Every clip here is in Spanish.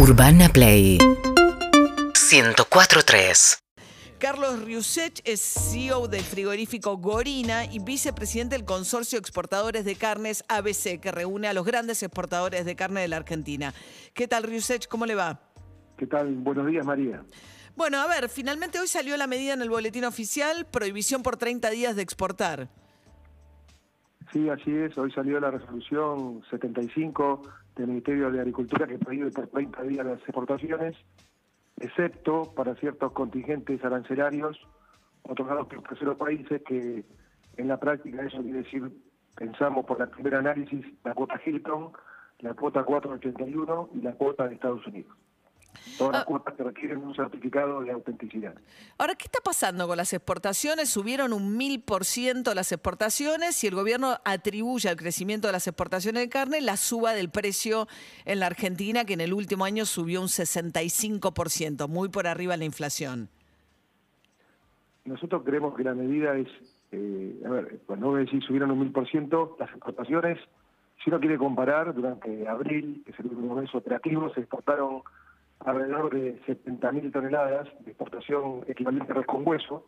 Urbana Play 104.3 Carlos Riusech es CEO del frigorífico Gorina y vicepresidente del Consorcio de Exportadores de Carnes ABC, que reúne a los grandes exportadores de carne de la Argentina. ¿Qué tal, Riusech? ¿Cómo le va? ¿Qué tal? Buenos días, María. Bueno, a ver, finalmente hoy salió la medida en el boletín oficial, prohibición por 30 días de exportar. Sí, así es. Hoy salió la resolución 75 del Ministerio de Agricultura que prohíbe por 30 días las exportaciones, excepto para ciertos contingentes arancelarios otorgados por terceros países que en la práctica eso quiere decir, pensamos por el primer análisis, la cuota Hilton, la cuota 481 y la cuota de Estados Unidos. Todas las Ah. cuotas que requieren un certificado de autenticidad. Ahora, ¿qué está pasando con las exportaciones? Subieron un mil por ciento las exportaciones y el gobierno atribuye al crecimiento de las exportaciones de carne la suba del precio en la Argentina, que en el último año subió un 65%, muy por arriba de la inflación. Nosotros creemos que la medida es, eh, a ver, cuando vos decís subieron un mil por ciento las exportaciones, si uno quiere comparar, durante abril, que es el último mes operativo, se exportaron alrededor de 70.000 toneladas de exportación equivalente a res con hueso.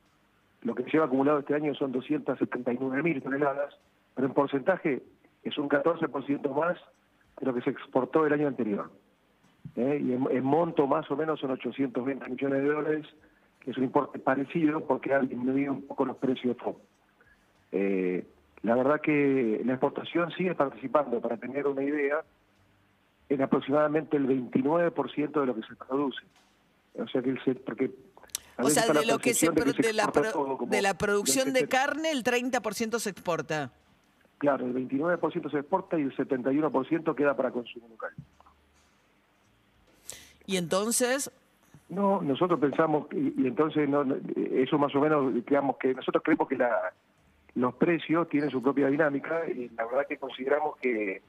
Lo que se lleva acumulado este año son 279.000 toneladas, pero en porcentaje es un 14% más de lo que se exportó el año anterior. ¿eh? Y en, monto más o menos son 820 millones de dólares, que es un importe parecido porque han disminuido un poco los precios de. Eh, la verdad que la exportación sigue participando, para tener una idea, en aproximadamente el 29% de lo que se produce. O sea que el porque O sea, de lo que se, de la, pro- de la producción de 70. carne, el 30% se exporta. Claro, el 29% se exporta y el 71% queda para consumo local. Y entonces, No, nosotros pensamos, y, y entonces no, eso más o menos, digamos que nosotros creemos que la, los precios tienen su propia dinámica y la verdad que consideramos que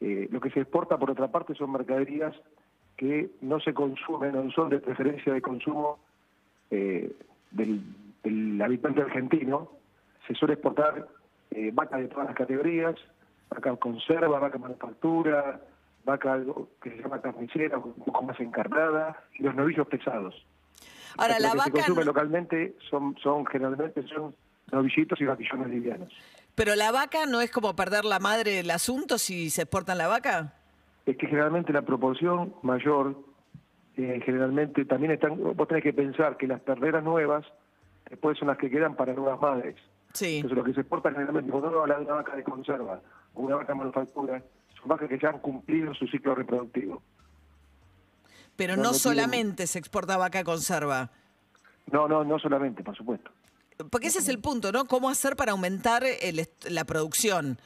eh, lo que se exporta por otra parte son mercaderías que no se consumen, no son de preferencia de consumo eh, del, del habitante argentino. Se suele exportar eh, vaca de todas las categorías, vaca conserva, vaca manufactura, vaca algo que se llama carnicera, un poco más encarnada, y los novillos pesados. ahora Lo la que se consume no- localmente son, son generalmente son novillitos y vaquillones livianos. Pero la vaca no es como perder la madre del asunto si se exportan la vaca. Es que generalmente la proporción mayor, eh, generalmente también están, vos tenés que pensar que las perderas nuevas después son las que quedan para nuevas madres. Sí. Entonces lo que se exporta generalmente, cuando uno habla de una vaca de conserva o una vaca de manufactura, son vacas que ya han cumplido su ciclo reproductivo. Pero No, no, no tienen- solamente se exporta vaca de conserva. No, no, no solamente, por supuesto. Porque ese es el punto, ¿no? ¿Cómo hacer para aumentar el la producción?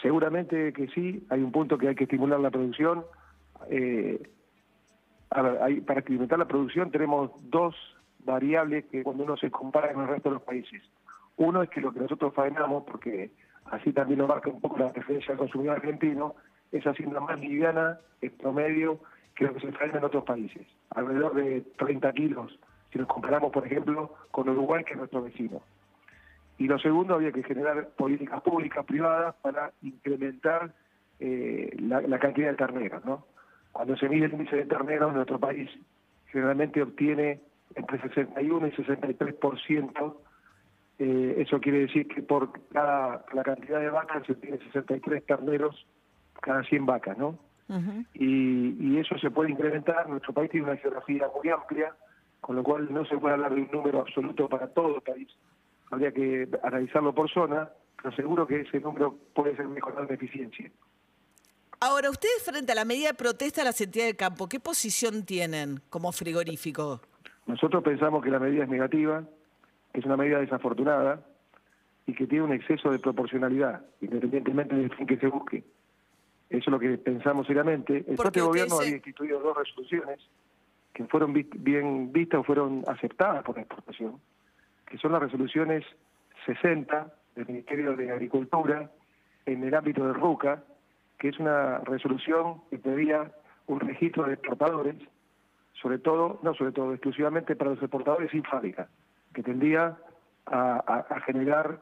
Seguramente que sí, hay un punto que hay que estimular la producción. Eh, a ver, para estimular la producción tenemos dos variables que cuando uno se compara con el resto de los países. Uno es que lo que nosotros faenamos, porque así también lo marca un poco la preferencia del consumidor argentino, es hacienda más liviana, en promedio, que lo que se faena en otros países. Alrededor de 30 kilos, si nos comparamos, por ejemplo, con Uruguay, que es nuestro vecino. Y lo segundo, había que generar políticas públicas, privadas, para incrementar eh, la, la cantidad de terneros. ¿no? Cuando se mide el índice de terneros en nuestro país, generalmente obtiene entre 61 y 63%. Eh, eso quiere decir que por cada la cantidad de vacas se obtiene 63 terneros cada 100 vacas, ¿no? Y, y eso se puede incrementar. Nuestro país tiene una geografía muy amplia, con lo cual no se puede hablar de un número absoluto para todo el país. Habría que analizarlo por zona, pero seguro que ese número puede ser mejorado en eficiencia. Ahora, ustedes frente a la medida de protesta de la entidades de campo, ¿qué posición tienen como frigorífico? Nosotros pensamos que la medida es negativa, que es una medida desafortunada y que tiene un exceso de proporcionalidad, independientemente del fin que se busque. Eso es lo que pensamos seriamente. El propio gobierno se- había instituido dos resoluciones que fueron bien vistas o fueron aceptadas por la exportación, que son las resoluciones 60 del Ministerio de Agricultura en el ámbito de RUCA, que es una resolución que pedía un registro de exportadores, sobre todo, no sobre todo, exclusivamente para los exportadores sin fábrica, que tendría a, a- a generar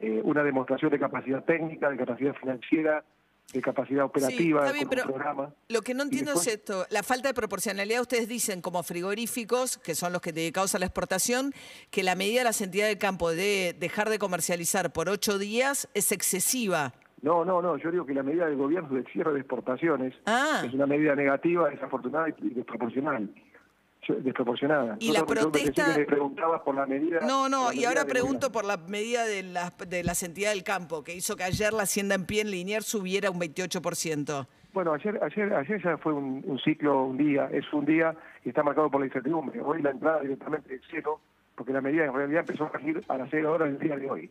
eh, una demostración de capacidad técnica, de capacidad financiera, de capacidad operativa, sí, bien, programa. Lo que no entiendo es esto, la falta de proporcionalidad. Ustedes dicen como frigoríficos, que son los que dedicados a la exportación, que la medida de la entidades del campo de dejar de comercializar por ocho días es excesiva. No, no, no, yo digo que la medida del gobierno del cierre de exportaciones ah. es una medida negativa, desafortunada y desproporcional desproporcionada. Y la protesta... Le preguntaba por la medida... No, no, y ahora pregunto por la medida de la, de la del campo, que hizo que ayer la hacienda en pie en Liniers subiera un 28%. Bueno, ayer, ayer, ayer ya fue un, ciclo, un día, es un día y está marcado por la incertidumbre. Hoy la entrada directamente es cero, porque la medida en realidad empezó a regir a las cero horas del día de hoy.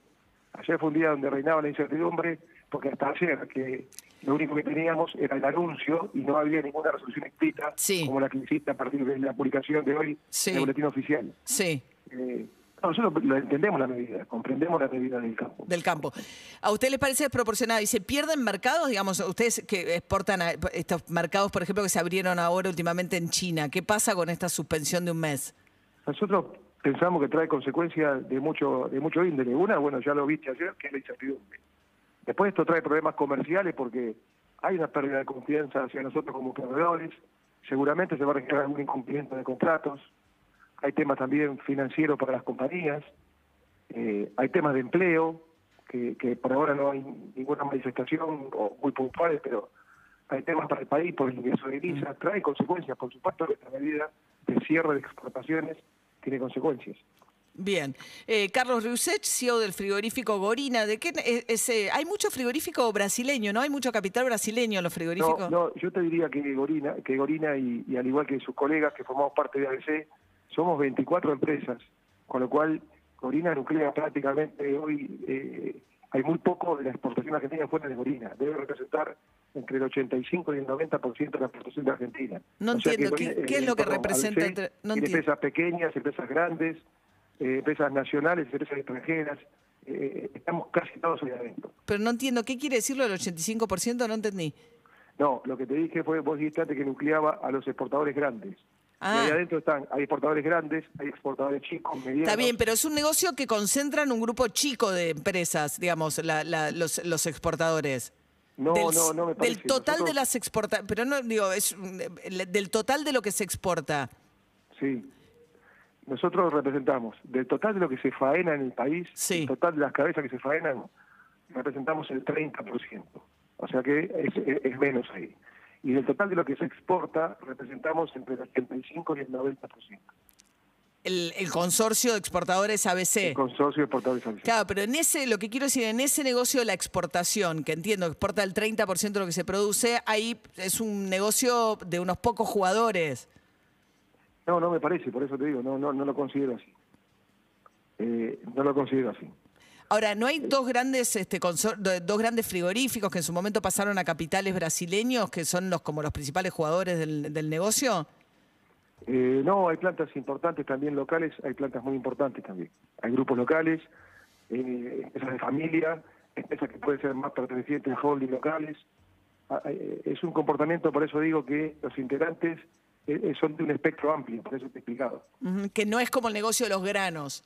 Ayer fue un día donde reinaba la incertidumbre, porque hasta ayer que lo único que teníamos era el anuncio y no había ninguna resolución escrita como la que hiciste a partir de la publicación de hoy en el boletín oficial. Sí. Eh, nosotros lo entendemos la medida, comprendemos la medida del campo. Del campo. ¿A usted le parece desproporcionado y se pierden mercados? Digamos, ustedes que exportan a estos mercados, por ejemplo, que se abrieron ahora últimamente en China, ¿qué pasa con esta suspensión de un mes? Nosotros pensamos que trae consecuencias de mucho de mucho índole. Una, bueno, ya lo viste ayer, que es la incertidumbre. Después esto trae problemas comerciales porque hay una pérdida de confianza hacia nosotros como proveedores, seguramente se va a registrar algún incumplimiento de contratos, hay temas también financieros para las compañías, eh, hay temas de empleo, que, por ahora no hay ninguna manifestación o muy puntuales, pero hay temas para el país por el ingreso de divisas, trae consecuencias, por supuesto que esta medida de cierre de exportaciones tiene consecuencias. Bien. Eh, Carlos Riusech, CEO del frigorífico Gorina. ¿De qué ese, hay mucho frigorífico brasileño, ¿no? Hay mucho capital brasileño en los frigoríficos. No, no yo te diría que Gorina, que Gorina y, al igual que sus colegas que formamos parte de ABC, somos 24 empresas, con lo cual Gorina nuclea prácticamente hoy, eh, hay muy poco de la exportación argentina fuera de Gorina. Debe representar entre el 85 y el 90% de la exportación de Argentina. No entiendo, ¿qué, es lo que representa? Entre, empresas pequeñas, empresas grandes, eh, empresas nacionales, empresas extranjeras, eh, estamos casi todos ahí adentro. Pero no entiendo, ¿qué quiere decirlo del 85%? No entendí. No, lo que te dije fue, vos dijiste antes que nucleaba a los exportadores grandes. Y ahí ah. adentro están, hay exportadores grandes, hay exportadores chicos, medianos. Está bien, pero es un negocio que concentra en un grupo chico de empresas, digamos, los, los exportadores. No, no, no me parece. Del total de las exportaciones, pero no, digo, es del total de lo que se exporta. Sí. Nosotros representamos, del total de lo que se faena en el país, el total de las cabezas que se faenan, representamos el 30%. O sea que es, menos ahí. Y del total de lo que se exporta, representamos entre el 85 y el 90%. El, el, consorcio de exportadores ABC. El consorcio de exportadores ABC. Claro, pero en ese, lo que quiero decir, en ese negocio de la exportación, que entiendo que exporta el 30% de lo que se produce, ahí es un negocio de unos pocos jugadores. No, no me parece, por eso te digo, no, no, no lo considero así. Eh, no lo considero así. Ahora, ¿no hay dos grandes, este, dos grandes frigoríficos que en su momento pasaron a capitales brasileños, que son los como los principales jugadores del, negocio? Eh, no, hay plantas importantes también locales, hay plantas muy importantes también. Hay grupos locales, eh, empresas de familia, empresas que pueden ser más pertenecientes a holding locales. Ah, es un comportamiento, por eso digo que los integrantes eh, eh, son de un espectro amplio, por eso te he explicado. que no es como el negocio de los granos.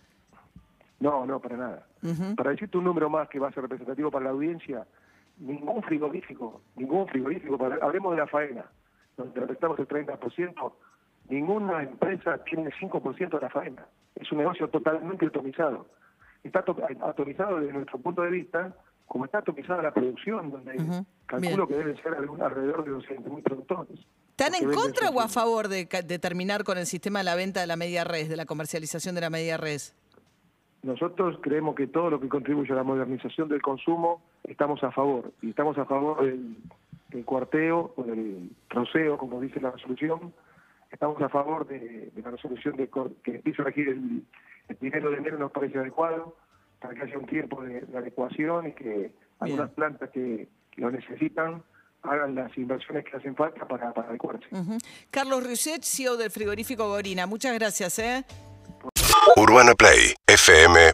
No, no, para nada. Para decirte un número más que va a ser representativo para la audiencia, ningún frigorífico, ningún frigorífico, hablemos de la faena, donde representamos el 30%, ninguna empresa tiene el 5% de la faena. Es un negocio totalmente atomizado. Está atomizado desde nuestro punto de vista, como está atomizada la producción, donde calculo que deben ser alrededor de 200.000 productores. ¿Están en contra o a favor de, terminar con el sistema de la venta de la media res, de la comercialización de la media res? Nosotros creemos que todo lo que contribuye a la modernización del consumo estamos a favor. Y estamos a favor del, cuarteo o del troceo, como dice la resolución. Estamos a favor de, la resolución de que empiece a regir el, dinero de enero nos parece adecuado para que haya un tiempo de, adecuación y que algunas plantas que lo necesitan hagan las inversiones que hacen falta para, para adecuarse. Carlos Risset, CEO del frigorífico Gorina. Muchas gracias. ¿eh? Urbana Play, FM.